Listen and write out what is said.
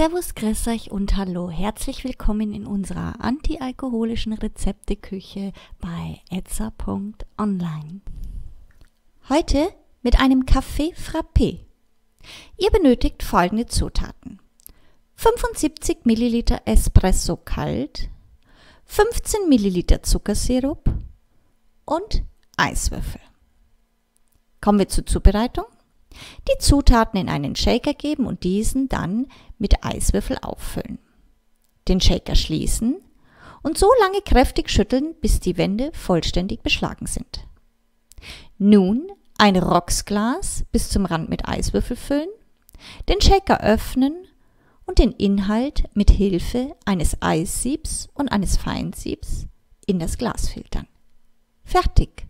Servus, grüß euch und hallo. Herzlich willkommen in unserer antialkoholischen Rezepteküche bei etza.online. Heute mit einem Kaffee Frappé. Ihr benötigt folgende Zutaten. 75 Milliliter Espresso kalt, 15 Milliliter Zuckersirup und Eiswürfel. Kommen wir zur Zubereitung. Die Zutaten in einen Shaker geben und diesen dann mit Eiswürfel auffüllen. Den Shaker schließen und so lange kräftig schütteln, bis die Wände vollständig beschlagen sind. Nun ein Rocksglas bis zum Rand mit Eiswürfel füllen, den Shaker öffnen und den Inhalt mit Hilfe eines Eissiebs und eines Feinsiebs in das Glas filtern. Fertig!